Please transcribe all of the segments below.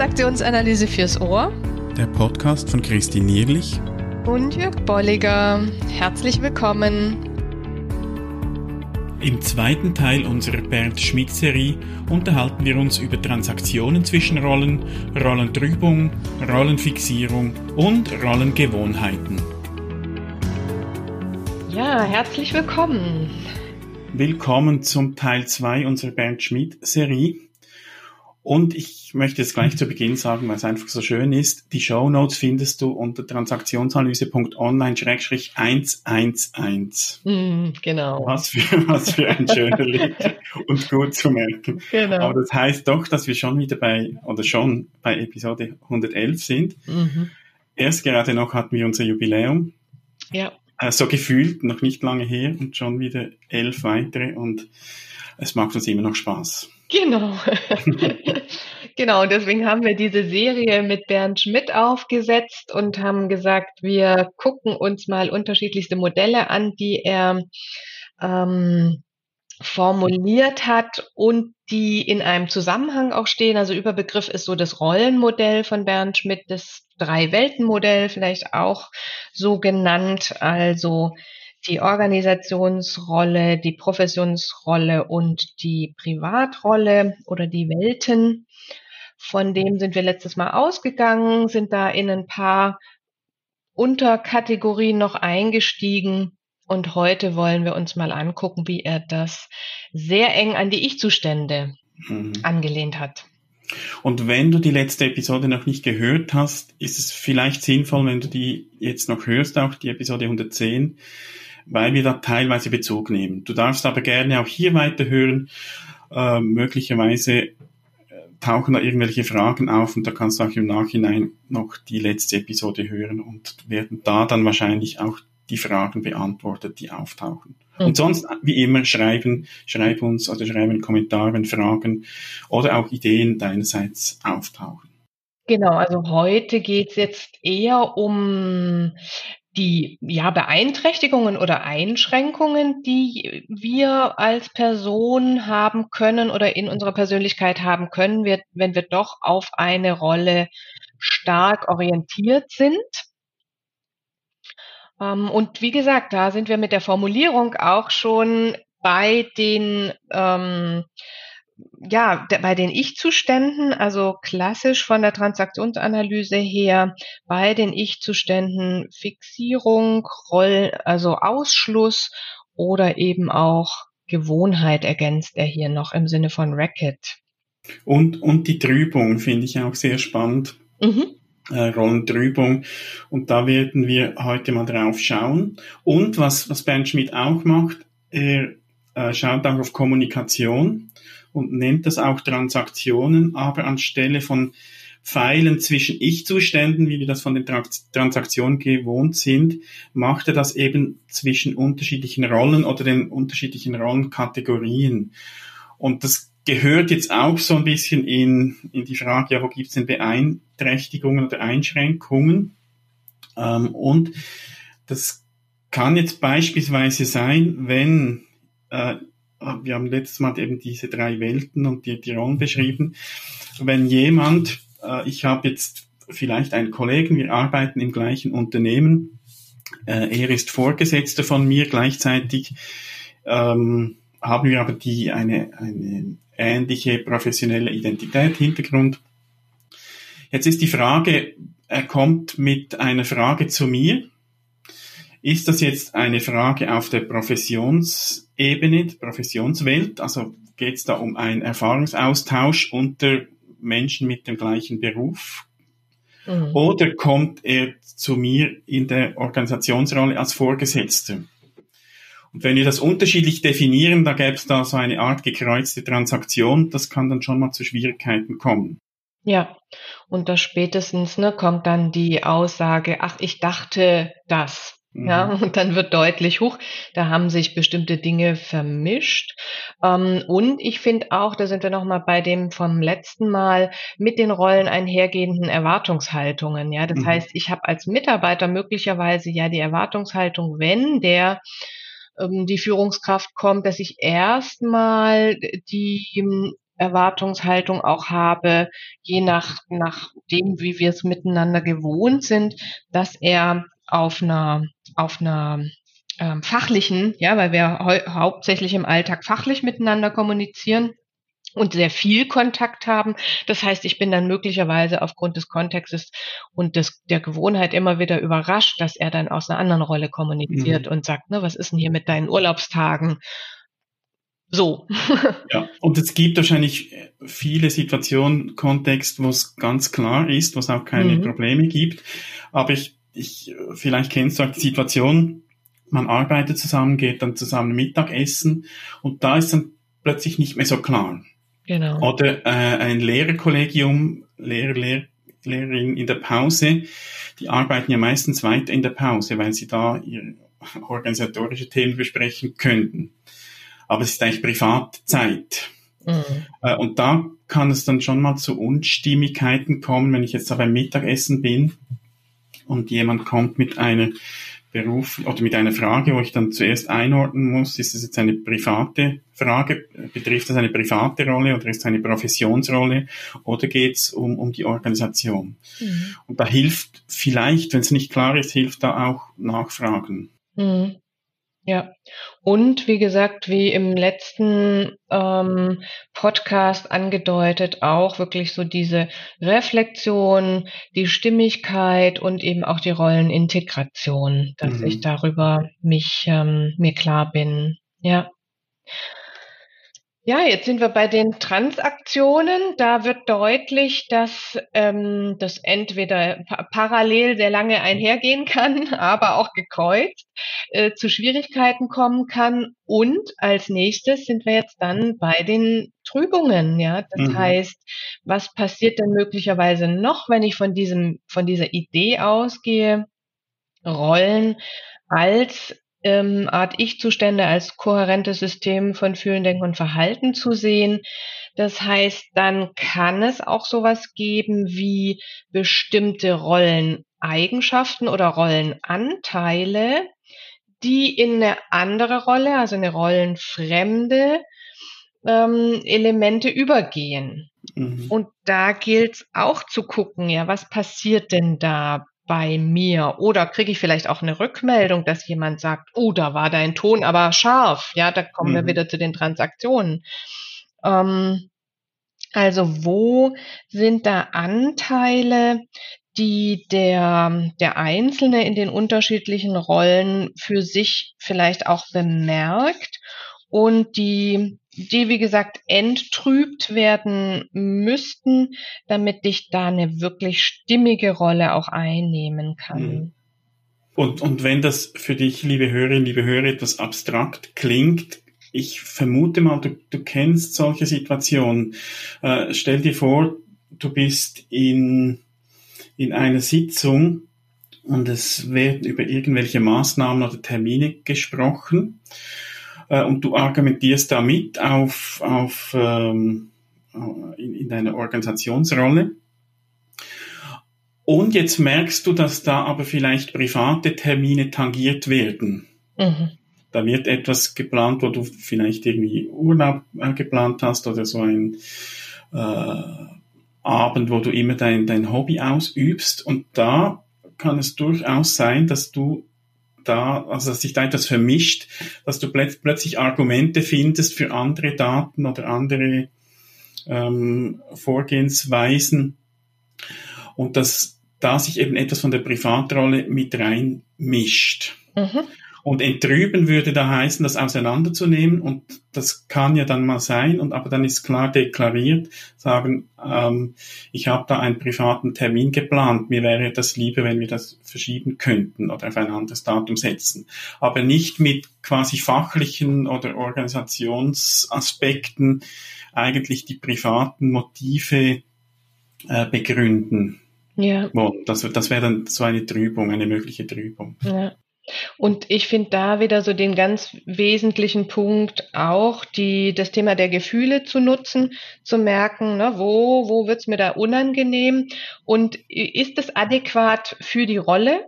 Transaktionsanalyse fürs Ohr. Der Podcast von Christine Nierlich und Jörg Bolliger. Herzlich willkommen. Im zweiten Teil unserer Bernd Schmidt-Serie unterhalten wir uns über Transaktionen zwischen Rollen, Rollentrübung, Rollenfixierung und Rollengewohnheiten. Ja, herzlich willkommen. Willkommen zum Teil 2 unserer Bernd Schmidt-Serie. Und ich möchte jetzt gleich zu Beginn sagen, weil es einfach so schön ist, die Show Notes findest du unter transaktionsanalyse.online-111. Mm, genau. Was für, was für ein schöner Link und gut zu merken. Genau. Aber das heißt doch, dass wir schon wieder bei, oder schon bei Episode 111 sind. Mhm. Erst gerade noch hatten wir unser Jubiläum. Ja. Äh, so gefühlt, noch nicht lange her und schon wieder elf weitere und es macht uns immer noch Spaß. Genau. genau, deswegen haben wir diese Serie mit Bernd Schmidt aufgesetzt und haben gesagt, wir gucken uns mal unterschiedlichste Modelle an, die er ähm, formuliert hat und die in einem Zusammenhang auch stehen. Also Überbegriff ist so das Rollenmodell von Bernd Schmidt, das Drei-Welten-Modell vielleicht auch so genannt. Also die Organisationsrolle, die Professionsrolle und die Privatrolle oder die Welten. Von dem sind wir letztes Mal ausgegangen, sind da in ein paar Unterkategorien noch eingestiegen. Und heute wollen wir uns mal angucken, wie er das sehr eng an die Ich-Zustände mhm. angelehnt hat. Und wenn du die letzte Episode noch nicht gehört hast, ist es vielleicht sinnvoll, wenn du die jetzt noch hörst, auch die Episode 110, weil wir da teilweise Bezug nehmen. Du darfst aber gerne auch hier weiterhören. Äh, möglicherweise tauchen da irgendwelche Fragen auf und da kannst du auch im Nachhinein noch die letzte Episode hören und werden da dann wahrscheinlich auch die Fragen beantwortet, die auftauchen. Mhm. Und sonst, wie immer, schreiben, schreib uns oder schreiben einen Kommentar, wenn Fragen oder auch Ideen deinerseits auftauchen. Genau, also heute geht's jetzt eher um die ja, Beeinträchtigungen oder Einschränkungen, die wir als Person haben können oder in unserer Persönlichkeit haben können, wir, wenn wir doch auf eine Rolle stark orientiert sind. Ähm, und wie gesagt, da sind wir mit der Formulierung auch schon bei den ähm, ja, bei den Ich-Zuständen, also klassisch von der Transaktionsanalyse her, bei den Ich-Zuständen Fixierung, Roll, also Ausschluss oder eben auch Gewohnheit ergänzt er hier noch im Sinne von Racket. Und, und die Trübung finde ich auch sehr spannend. Mhm. Äh, Rollentrübung. Und da werden wir heute mal drauf schauen. Und was, was Bernd Schmidt auch macht, er äh, schaut auch auf Kommunikation und nennt das auch Transaktionen, aber anstelle von Pfeilen zwischen Ich-Zuständen, wie wir das von den Transaktionen gewohnt sind, macht er das eben zwischen unterschiedlichen Rollen oder den unterschiedlichen Rollenkategorien. Und das gehört jetzt auch so ein bisschen in, in die Frage, ja, wo gibt es denn Beeinträchtigungen oder Einschränkungen? Ähm, und das kann jetzt beispielsweise sein, wenn äh, wir haben letztes Mal eben diese drei Welten und die, die Rollen beschrieben. Wenn jemand, äh, ich habe jetzt vielleicht einen Kollegen, wir arbeiten im gleichen Unternehmen, äh, er ist Vorgesetzter von mir, gleichzeitig ähm, haben wir aber die eine, eine ähnliche professionelle Identität, Hintergrund. Jetzt ist die Frage, er kommt mit einer Frage zu mir. Ist das jetzt eine Frage auf der Professions Ebene, die Professionswelt. Also geht es da um einen Erfahrungsaustausch unter Menschen mit dem gleichen Beruf? Mhm. Oder kommt er zu mir in der Organisationsrolle als Vorgesetzter? Und wenn wir das unterschiedlich definieren, da gäbe es da so eine Art gekreuzte Transaktion, das kann dann schon mal zu Schwierigkeiten kommen. Ja, und da spätestens ne, kommt dann die Aussage, ach, ich dachte das. Ja, mhm. und dann wird deutlich hoch, da haben sich bestimmte Dinge vermischt. Ähm, und ich finde auch, da sind wir nochmal bei dem vom letzten Mal mit den Rollen einhergehenden Erwartungshaltungen. Ja, das mhm. heißt, ich habe als Mitarbeiter möglicherweise ja die Erwartungshaltung, wenn der ähm, die Führungskraft kommt, dass ich erstmal die Erwartungshaltung auch habe, je nach, nach dem, wie wir es miteinander gewohnt sind, dass er auf einer, auf einer ähm, fachlichen, ja, weil wir hauptsächlich im Alltag fachlich miteinander kommunizieren, und sehr viel Kontakt haben. Das heißt, ich bin dann möglicherweise aufgrund des Kontextes und des, der Gewohnheit immer wieder überrascht, dass er dann aus einer anderen Rolle kommuniziert mhm. und sagt, ne, was ist denn hier mit deinen Urlaubstagen? So. ja, und es gibt wahrscheinlich viele Situationen, Kontext, wo es ganz klar ist, wo es auch keine mhm. Probleme gibt. Aber ich, ich, vielleicht kennst du auch die Situation, man arbeitet zusammen, geht dann zusammen Mittagessen und da ist dann plötzlich nicht mehr so klar. Genau. Oder äh, ein Lehrerkollegium, Lehrer, Lehr Lehrerin in der Pause, die arbeiten ja meistens weiter in der Pause, weil sie da ihre organisatorische Themen besprechen könnten. Aber es ist eigentlich Privatzeit. Mhm. Äh, und da kann es dann schon mal zu Unstimmigkeiten kommen, wenn ich jetzt da beim Mittagessen bin und jemand kommt mit einer Beruf oder mit einer Frage, wo ich dann zuerst einordnen muss, ist es jetzt eine private Frage, betrifft das eine private Rolle oder ist es eine Professionsrolle oder geht es um, um die Organisation? Mhm. Und da hilft vielleicht, wenn es nicht klar ist, hilft da auch Nachfragen. Mhm. Ja, und wie gesagt, wie im letzten ähm, Podcast angedeutet, auch wirklich so diese Reflexion, die Stimmigkeit und eben auch die Rollenintegration, dass mhm. ich darüber mich ähm, mir klar bin. Ja. Ja, jetzt sind wir bei den Transaktionen. Da wird deutlich, dass ähm, das entweder pa parallel sehr lange einhergehen kann, aber auch gekreuzt äh, zu Schwierigkeiten kommen kann. Und als nächstes sind wir jetzt dann bei den Trübungen. Ja, das mhm. heißt, was passiert denn möglicherweise noch, wenn ich von diesem von dieser Idee ausgehe? Rollen als ähm, Art Ich-Zustände als kohärentes System von Fühlen, Denken und Verhalten zu sehen. Das heißt, dann kann es auch sowas geben wie bestimmte Rolleneigenschaften oder Rollenanteile, die in eine andere Rolle, also eine rollenfremde ähm, Elemente übergehen. Mhm. Und da gilt es auch zu gucken, ja, was passiert denn da bei mir? Oder kriege ich vielleicht auch eine Rückmeldung, dass jemand sagt, oh, da war dein Ton aber scharf. Ja, da kommen mhm. wir wieder zu den Transaktionen. Ähm, also wo sind da Anteile, die der, der Einzelne in den unterschiedlichen Rollen für sich vielleicht auch bemerkt und die die, wie gesagt, enttrübt werden müssten, damit ich da eine wirklich stimmige Rolle auch einnehmen kann. Mhm. Und, und wenn das für dich, liebe Hörerinnen, liebe Hörer, etwas abstrakt klingt, ich vermute mal, du, du kennst solche Situationen. Äh, stell dir vor, du bist in, in einer Sitzung und es werden über irgendwelche Maßnahmen oder Termine gesprochen äh, und du argumentierst damit auf, auf ähm, in, in deiner Organisationsrolle. Und jetzt merkst du, dass da aber vielleicht private Termine tangiert werden. Mhm. Da wird etwas geplant, wo du vielleicht irgendwie Urlaub äh, geplant hast oder so ein äh, Abend, wo du immer dein, dein Hobby ausübst. Und da kann es durchaus sein, dass du da, also dass sich da etwas vermischt, dass du plöt plötzlich Argumente findest für andere Daten oder andere ähm, Vorgehensweisen und dass da sich eben etwas von der Privatrolle mit reinmischt. Mhm. Und entrüben würde da heißen, das auseinanderzunehmen und das kann ja dann mal sein und aber dann ist klar deklariert, sagen, ähm, ich habe da einen privaten Termin geplant, mir wäre das lieber, wenn wir das verschieben könnten oder auf ein anderes Datum setzen. Aber nicht mit quasi fachlichen oder Organisationsaspekten eigentlich die privaten Motive äh, begründen. Ja. Das, das wäre dann so eine Trübung, eine mögliche Trübung. Ja. Und ich finde da wieder so den ganz wesentlichen Punkt auch, die, das Thema der Gefühle zu nutzen, zu merken, ne, wo, wo wird's mir da unangenehm und ist es adäquat für die Rolle?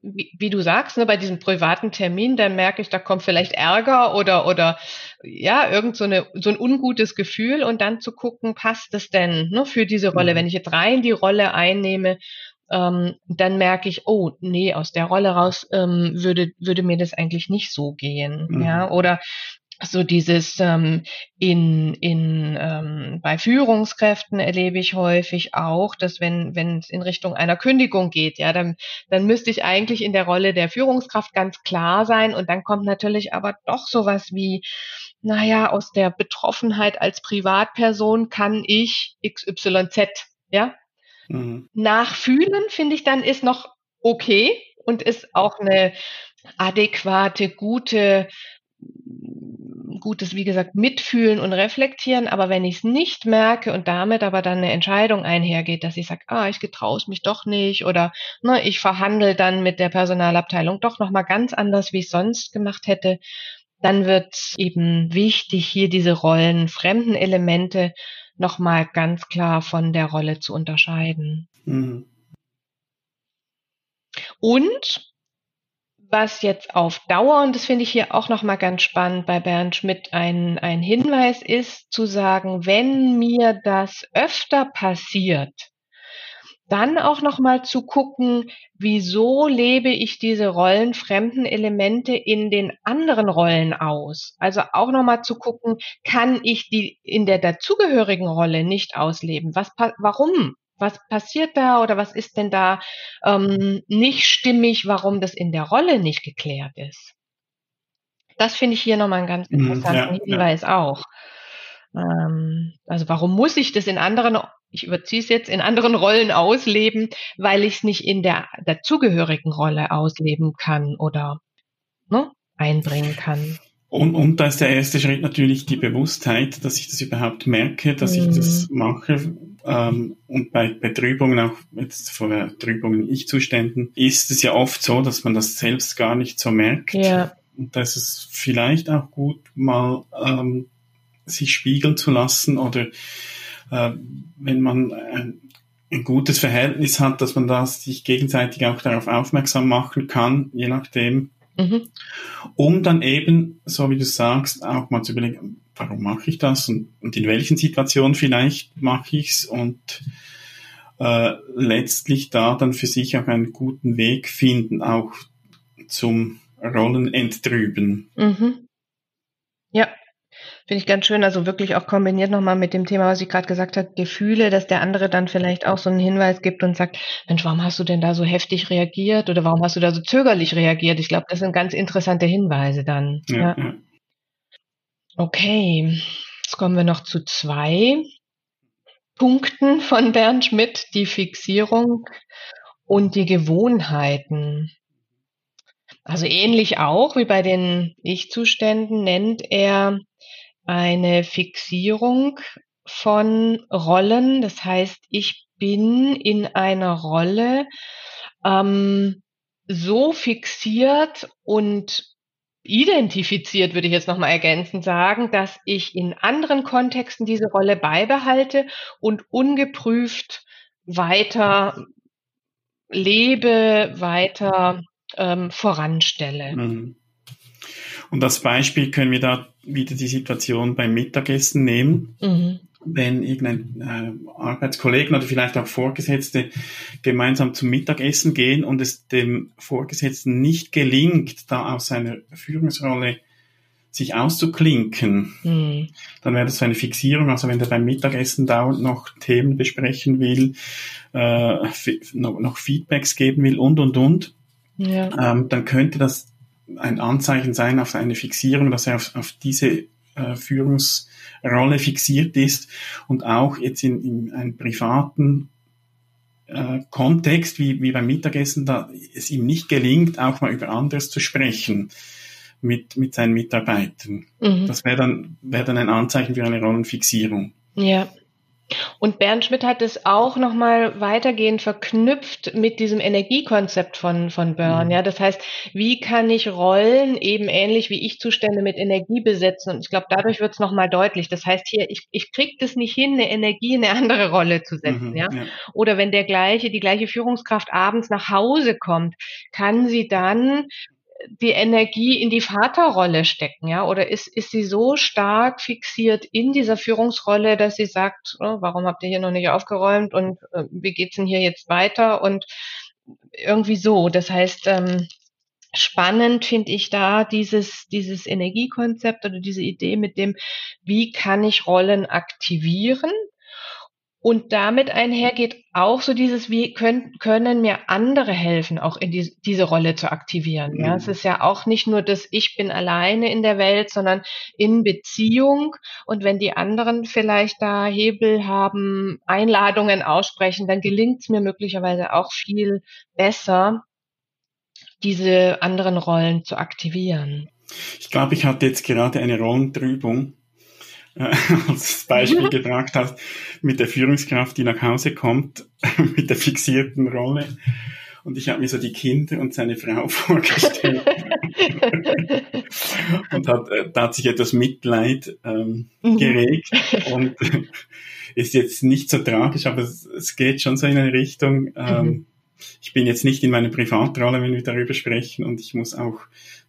wie, wie du sagst, ne, bei diesem privaten Termin, dann merke ich, da kommt vielleicht Ärger oder, oder ja, irgend so, eine, so ein ungutes Gefühl und dann zu gucken, passt es denn ne, für diese Rolle? Mhm. Wenn ich jetzt rein die Rolle einnehme, ähm, dann merke ich, oh, nee, aus der Rolle raus ähm, würde, würde mir das eigentlich nicht so gehen. Mhm. Ja, oder so dieses ähm, in, in ähm, bei Führungskräften erlebe ich häufig auch, dass wenn wenn es in Richtung einer Kündigung geht, ja, dann dann müsste ich eigentlich in der Rolle der Führungskraft ganz klar sein und dann kommt natürlich aber doch sowas wie naja, aus der Betroffenheit als Privatperson kann ich XYZ, ja, mhm. nachfühlen, finde ich dann ist noch okay und ist auch eine adäquate, gute gutes, wie gesagt, mitfühlen und reflektieren. Aber wenn ich es nicht merke und damit aber dann eine Entscheidung einhergeht, dass ich sage, ah, ich getraue mich doch nicht oder ne, ich verhandle dann mit der Personalabteilung doch nochmal ganz anders, wie ich sonst gemacht hätte, dann wird eben wichtig, hier diese Rollen, fremden Elemente nochmal ganz klar von der Rolle zu unterscheiden. Mhm. Und was jetzt auf Dauer, und das finde ich hier auch nochmal ganz spannend bei Bernd Schmidt, ein, ein Hinweis ist, zu sagen, wenn mir das öfter passiert, dann auch nochmal zu gucken, wieso lebe ich diese rollenfremden Elemente in den anderen Rollen aus? Also auch nochmal zu gucken, kann ich die in der dazugehörigen Rolle nicht ausleben? Was, warum? was passiert da oder was ist denn da ähm, nicht stimmig, warum das in der Rolle nicht geklärt ist. Das finde ich hier nochmal einen ganz mhm, interessanten ja, Hinweis ja. auch. Ähm, also warum muss ich das in anderen, ich überziehe es jetzt, in anderen Rollen ausleben, weil ich es nicht in der dazugehörigen Rolle ausleben kann oder ne, einbringen kann. Und, und da ist der erste Schritt natürlich die Bewusstheit, dass ich das überhaupt merke, dass mhm. ich das mhm. mache. Ähm, und bei, bei Trübungen, auch jetzt vor der Trübungen Ich-Zuständen, ist es ja oft so, dass man das selbst gar nicht so merkt. Ja. Und da ist es vielleicht auch gut, mal ähm, sich spiegeln zu lassen oder äh, wenn man ein, ein gutes Verhältnis hat, dass man das sich gegenseitig auch darauf aufmerksam machen kann, je nachdem, Mhm. Um dann eben, so wie du sagst, auch mal zu überlegen, warum mache ich das und, und in welchen Situationen vielleicht mache ich es und äh, letztlich da dann für sich auch einen guten Weg finden, auch zum Rollenenttrüben. Mhm. Finde ich ganz schön, also wirklich auch kombiniert nochmal mit dem Thema, was ich gerade gesagt habe, Gefühle, dass der andere dann vielleicht auch so einen Hinweis gibt und sagt, Mensch, warum hast du denn da so heftig reagiert oder warum hast du da so zögerlich reagiert? Ich glaube, das sind ganz interessante Hinweise dann. Ja, ja. Okay, jetzt kommen wir noch zu zwei Punkten von Bernd Schmidt, die Fixierung und die Gewohnheiten. Also ähnlich auch wie bei den Ich-Zuständen nennt er eine Fixierung von Rollen. Das heißt, ich bin in einer Rolle ähm, so fixiert und identifiziert, würde ich jetzt nochmal ergänzend sagen, dass ich in anderen Kontexten diese Rolle beibehalte und ungeprüft weiter lebe, weiter ähm, voranstelle. Mhm. Und als Beispiel können wir da wieder die Situation beim Mittagessen nehmen. Mhm. Wenn irgendein äh, Arbeitskollegen oder vielleicht auch Vorgesetzte gemeinsam zum Mittagessen gehen und es dem Vorgesetzten nicht gelingt, da aus seiner Führungsrolle sich auszuklinken, mhm. dann wäre das so eine Fixierung. Also wenn der beim Mittagessen dauernd noch Themen besprechen will, äh, noch, noch, Feedbacks geben will und, und, und, ja. ähm, dann könnte das ein Anzeichen sein auf eine Fixierung, dass er auf, auf diese äh, Führungsrolle fixiert ist und auch jetzt in, in einem privaten äh, Kontext, wie, wie beim Mittagessen, da es ihm nicht gelingt, auch mal über anderes zu sprechen mit, mit seinen Mitarbeitern. Mhm. Das wäre dann, wäre dann ein Anzeichen für eine Rollenfixierung. Ja. Und Bernd Schmidt hat es auch nochmal weitergehend verknüpft mit diesem Energiekonzept von, von Burn. Mhm. Ja, das heißt, wie kann ich Rollen eben ähnlich wie ich Zustände mit Energie besetzen? Und ich glaube, dadurch wird es nochmal deutlich. Das heißt hier, ich, ich kriege das nicht hin, eine Energie in eine andere Rolle zu setzen. Mhm, ja? ja? Oder wenn der gleiche, die gleiche Führungskraft abends nach Hause kommt, kann sie dann die Energie in die Vaterrolle stecken, ja? Oder ist, ist sie so stark fixiert in dieser Führungsrolle, dass sie sagt, oh, warum habt ihr hier noch nicht aufgeräumt und äh, wie geht's denn hier jetzt weiter? Und irgendwie so. Das heißt, ähm, spannend finde ich da dieses, dieses Energiekonzept oder diese Idee mit dem, wie kann ich Rollen aktivieren? Und damit einhergeht auch so dieses, wie können, können mir andere helfen, auch in die, diese Rolle zu aktivieren. Ja, es mhm. ist ja auch nicht nur das, ich bin alleine in der Welt, sondern in Beziehung. Und wenn die anderen vielleicht da Hebel haben, Einladungen aussprechen, dann gelingt es mir möglicherweise auch viel besser, diese anderen Rollen zu aktivieren. Ich glaube, ich hatte jetzt gerade eine Rollentrübung äh, als Beispiel gebracht hast, mit der Führungskraft, die nach Hause kommt, mit der fixierten Rolle. Und ich habe mir so die Kinder und seine Frau vorgestellt. und hat, äh, da hat sich etwas Mitleid ähm, mhm. geregt. und ist jetzt nicht so tragisch, aber es, es, geht schon so in eine Richtung. Ähm, mhm. Ich bin jetzt nicht in meiner Privatrolle, wenn wir darüber sprechen, und ich muss auch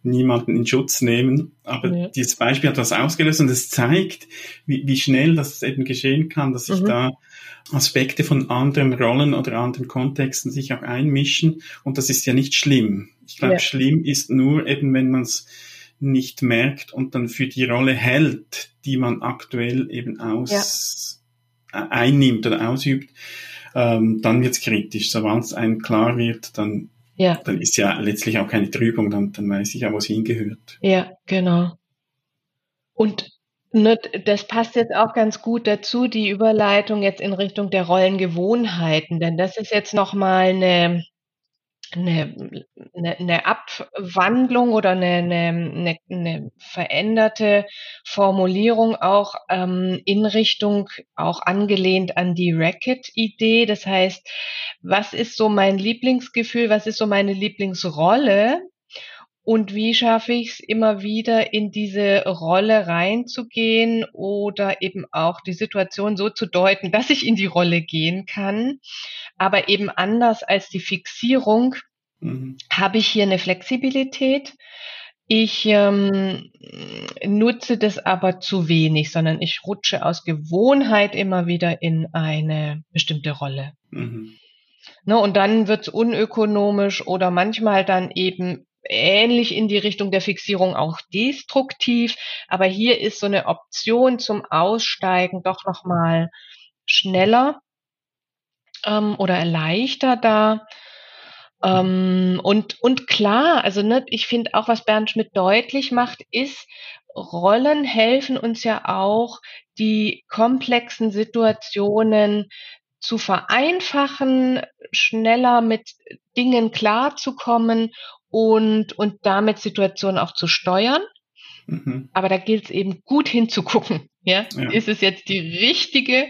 niemanden in Schutz nehmen. Aber ja. dieses Beispiel hat was ausgelöst und es zeigt, wie, wie schnell das eben geschehen kann, dass sich mhm. da Aspekte von anderen Rollen oder anderen Kontexten sich auch einmischen. Und das ist ja nicht schlimm. Ich glaube, ja. schlimm ist nur eben, wenn man es nicht merkt und dann für die Rolle hält, die man aktuell eben aus ja. einnimmt oder ausübt, ähm, dann wird es kritisch. Sobald es einem klar wird, dann ja. Dann ist ja letztlich auch keine Trübung, dann, dann weiß ich ja, wo es hingehört. Ja, genau. Und ne, das passt jetzt auch ganz gut dazu, die Überleitung jetzt in Richtung der Rollengewohnheiten, denn das ist jetzt nochmal eine, eine, eine, eine Abwandlung oder eine, eine, eine veränderte Formulierung auch ähm, in Richtung auch angelehnt an die Racket-Idee. Das heißt, was ist so mein Lieblingsgefühl, was ist so meine Lieblingsrolle? Und wie schaffe ich es immer wieder in diese Rolle reinzugehen oder eben auch die Situation so zu deuten, dass ich in die Rolle gehen kann, aber eben anders als die Fixierung mhm. habe ich hier eine Flexibilität. Ich ähm, nutze das aber zu wenig, sondern ich rutsche aus Gewohnheit immer wieder in eine bestimmte Rolle. Mhm. Ne, und dann wird es unökonomisch oder manchmal dann eben ähnlich in die Richtung der Fixierung auch destruktiv. Aber hier ist so eine Option zum Aussteigen doch nochmal schneller ähm, oder erleichtert da. Ähm, und, und klar, also ne, ich finde auch, was Bernd Schmidt deutlich macht, ist, Rollen helfen uns ja auch, die komplexen Situationen zu vereinfachen, schneller mit Dingen klarzukommen und, und damit Situationen auch zu steuern. Mhm. Aber da gilt es eben gut hinzugucken. Ja? ja? Ist es jetzt die richtige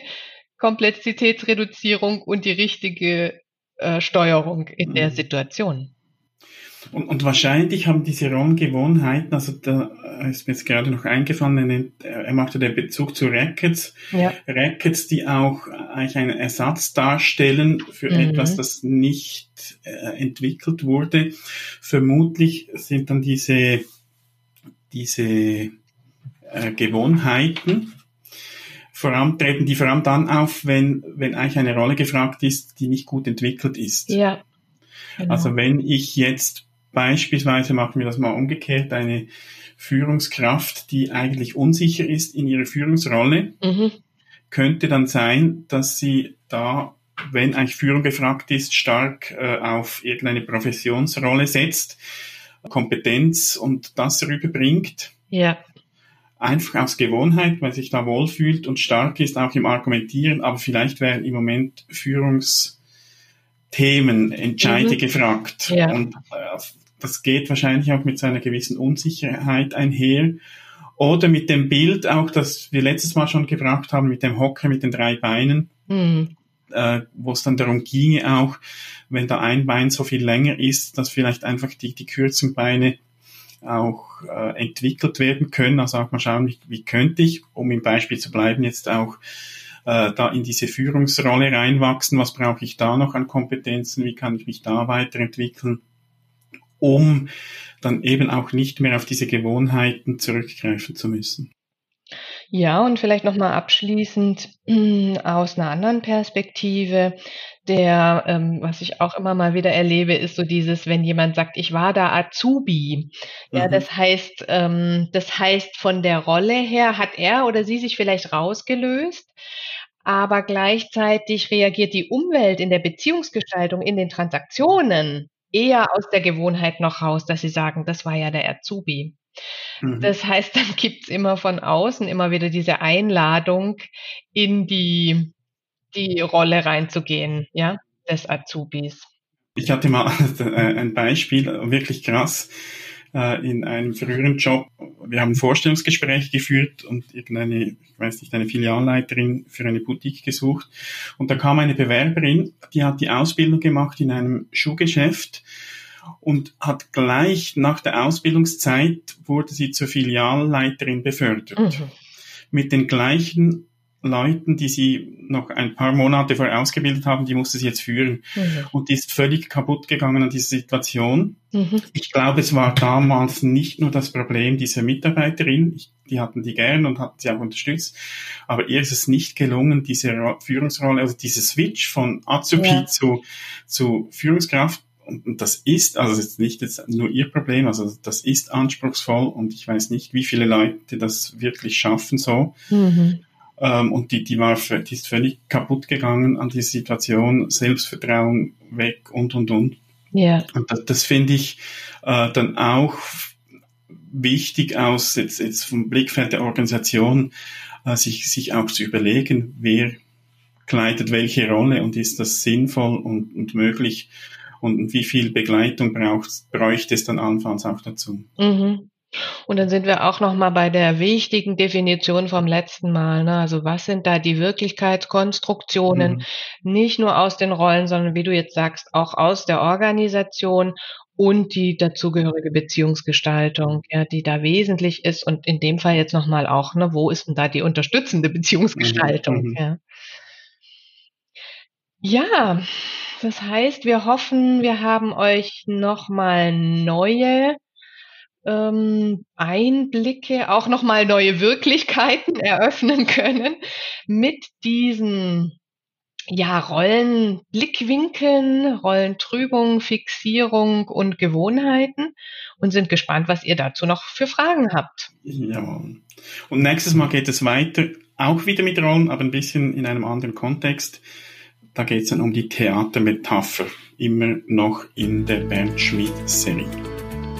Komplexitätsreduzierung und die richtige äh, Steuerung in mhm. der Situation? Und, und wahrscheinlich haben diese Rollengewohnheiten, also da ist mir jetzt gerade noch eingefallen, er machte den Bezug zu Rackets, ja. Rackets, die auch eigentlich einen Ersatz darstellen für mhm. etwas, das nicht äh, entwickelt wurde. Vermutlich sind dann diese, diese äh, Gewohnheiten, vor allem treten die vor allem dann auf, wenn, wenn eigentlich eine Rolle gefragt ist, die nicht gut entwickelt ist. Ja. Genau. Also wenn ich jetzt Beispielsweise machen wir das mal umgekehrt, eine Führungskraft, die eigentlich unsicher ist in ihrer Führungsrolle, mhm. könnte dann sein, dass sie da, wenn eigentlich Führung gefragt ist, stark äh, auf irgendeine Professionsrolle setzt, Kompetenz und das rüberbringt. Ja. Einfach aus Gewohnheit, weil sich da wohlfühlt und stark ist, auch im Argumentieren, aber vielleicht wären im Moment Führungsthemen, Entscheide mhm. gefragt. Ja. Und äh, das geht wahrscheinlich auch mit seiner gewissen Unsicherheit einher. Oder mit dem Bild auch, das wir letztes Mal schon gebracht haben, mit dem Hocker mit den drei Beinen, mhm. äh, wo es dann darum ginge auch, wenn da ein Bein so viel länger ist, dass vielleicht einfach die, die kürzen Beine auch äh, entwickelt werden können. Also auch mal schauen, wie, wie könnte ich, um im Beispiel zu bleiben, jetzt auch äh, da in diese Führungsrolle reinwachsen, was brauche ich da noch an Kompetenzen, wie kann ich mich da weiterentwickeln, um dann eben auch nicht mehr auf diese Gewohnheiten zurückgreifen zu müssen. Ja, und vielleicht nochmal abschließend aus einer anderen Perspektive, der, ähm, was ich auch immer mal wieder erlebe, ist so dieses, wenn jemand sagt, ich war da Azubi. Ja, mhm. das heißt, ähm, das heißt, von der Rolle her hat er oder sie sich vielleicht rausgelöst, aber gleichzeitig reagiert die Umwelt in der Beziehungsgestaltung, in den Transaktionen eher aus der Gewohnheit noch raus, dass sie sagen, das war ja der Azubi. Mhm. Das heißt, dann gibt's immer von außen immer wieder diese Einladung, in die, die Rolle reinzugehen, ja, des Azubis. Ich hatte mal ein Beispiel, wirklich krass äh, in einem früheren Job. Wir haben ein Vorstellungsgespräch geführt und irgendeine, ich weiß nicht, eine Filialleiterin für eine Boutique gesucht. Und da kam eine Bewerberin, die hat die Ausbildung gemacht in einem Schuhgeschäft und hat gleich nach der Ausbildungszeit wurde sie zur Filialleiterin befördert. Mhm. Mit den gleichen Leuten, die sie noch ein paar Monate vorher ausgebildet haben, die musste sie jetzt führen. Mhm. Und die ist völlig kaputt gegangen an dieser Situation. Mhm. Ich glaube, es war damals nicht nur das Problem dieser Mitarbeiterin, die hatten die gern und hatten sie auch unterstützt, aber ihr ist es nicht gelungen, diese Führungsrolle, also diese Switch von Azubi ja. zu, zu Führungskraft und das ist, also ist nicht jetzt nur ihr Problem, also das ist anspruchsvoll und ich weiß nicht, wie viele Leute das wirklich schaffen so. Mhm. Ähm, und die, die war, die ist völlig kaputt gegangen an die Situation, Selbstvertrauen weg und und und. Ja. Und das, das finde ich äh, dann auch wichtig aus jetzt, jetzt vom Blickfeld der Organisation, äh, sich, sich auch zu überlegen, wer kleidet welche Rolle und ist das sinnvoll und, und möglich und wie viel Begleitung braucht, bräuchte es dann anfangs auch dazu. Mhm. Und dann sind wir auch noch mal bei der wichtigen Definition vom letzten Mal. Ne? Also was sind da die Wirklichkeitskonstruktionen? Mhm. Nicht nur aus den Rollen, sondern wie du jetzt sagst, auch aus der Organisation und die dazugehörige Beziehungsgestaltung, ja, die da wesentlich ist. Und in dem Fall jetzt noch mal auch, ne, wo ist denn da die unterstützende Beziehungsgestaltung? Mhm. Ja. ja, das heißt, wir hoffen, wir haben euch noch mal neue ähm, Einblicke, auch nochmal neue Wirklichkeiten eröffnen können mit diesen ja, Rollenblickwinkeln, Rollentrübung, Fixierung und Gewohnheiten und sind gespannt, was ihr dazu noch für Fragen habt. Ja. Und nächstes Mal geht es weiter, auch wieder mit Rollen, aber ein bisschen in einem anderen Kontext. Da geht es dann um die Theatermetapher, immer noch in der Bernd Schmidt-Serie.